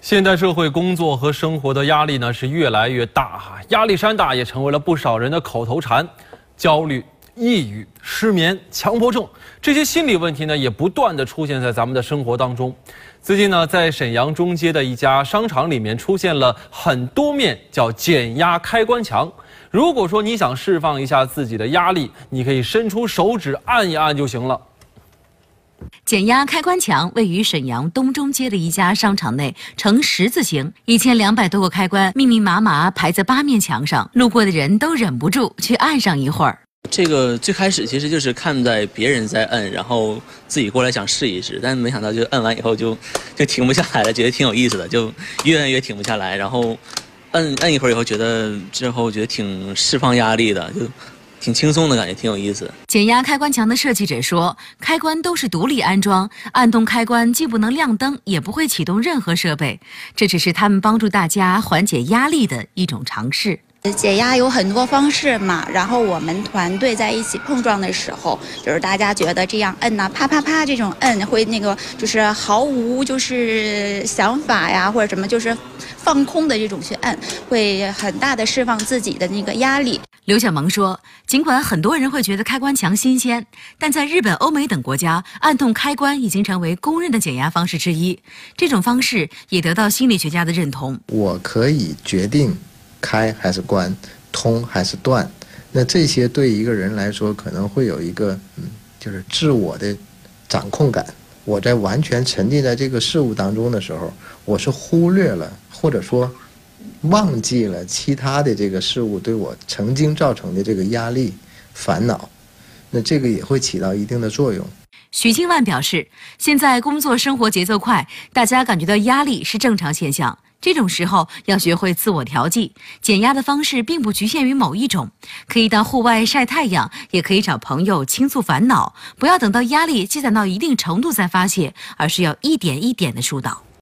现代社会工作和生活的压力呢是越来越大哈，压力山大也成为了不少人的口头禅。焦虑、抑郁、失眠、强迫症这些心理问题呢也不断的出现在咱们的生活当中。最近呢，在沈阳中街的一家商场里面出现了很多面叫减压开关墙。如果说你想释放一下自己的压力，你可以伸出手指按一按就行了。减压开关墙位于沈阳东中街的一家商场内，呈十字形，一千两百多个开关密密麻麻排在八面墙上，路过的人都忍不住去按上一会儿。这个最开始其实就是看在别人在摁，然后自己过来想试一试，但没想到就摁完以后就 就停不下来了，觉得挺有意思的，就越摁越停不下来，然后摁摁一会儿以后，觉得之后觉得挺释放压力的，就。挺轻松的感觉，挺有意思。减压开关墙的设计者说，开关都是独立安装，按动开关既不能亮灯，也不会启动任何设备。这只是他们帮助大家缓解压力的一种尝试。解压有很多方式嘛，然后我们团队在一起碰撞的时候，就是大家觉得这样摁呐，啪啪啪这种摁会那个就是毫无就是想法呀，或者什么就是放空的这种去摁，会很大的释放自己的那个压力。刘小萌说：“尽管很多人会觉得开关墙新鲜，但在日本、欧美等国家，按动开关已经成为公认的减压方式之一。这种方式也得到心理学家的认同。我可以决定开还是关，通还是断。那这些对一个人来说，可能会有一个嗯，就是自我的掌控感。我在完全沉浸在这个事物当中的时候，我是忽略了，或者说。”忘记了其他的这个事物对我曾经造成的这个压力、烦恼，那这个也会起到一定的作用。许静万表示，现在工作生活节奏快，大家感觉到压力是正常现象。这种时候要学会自我调剂，减压的方式并不局限于某一种，可以到户外晒太阳，也可以找朋友倾诉烦恼。不要等到压力积攒到一定程度再发泄，而是要一点一点的疏导。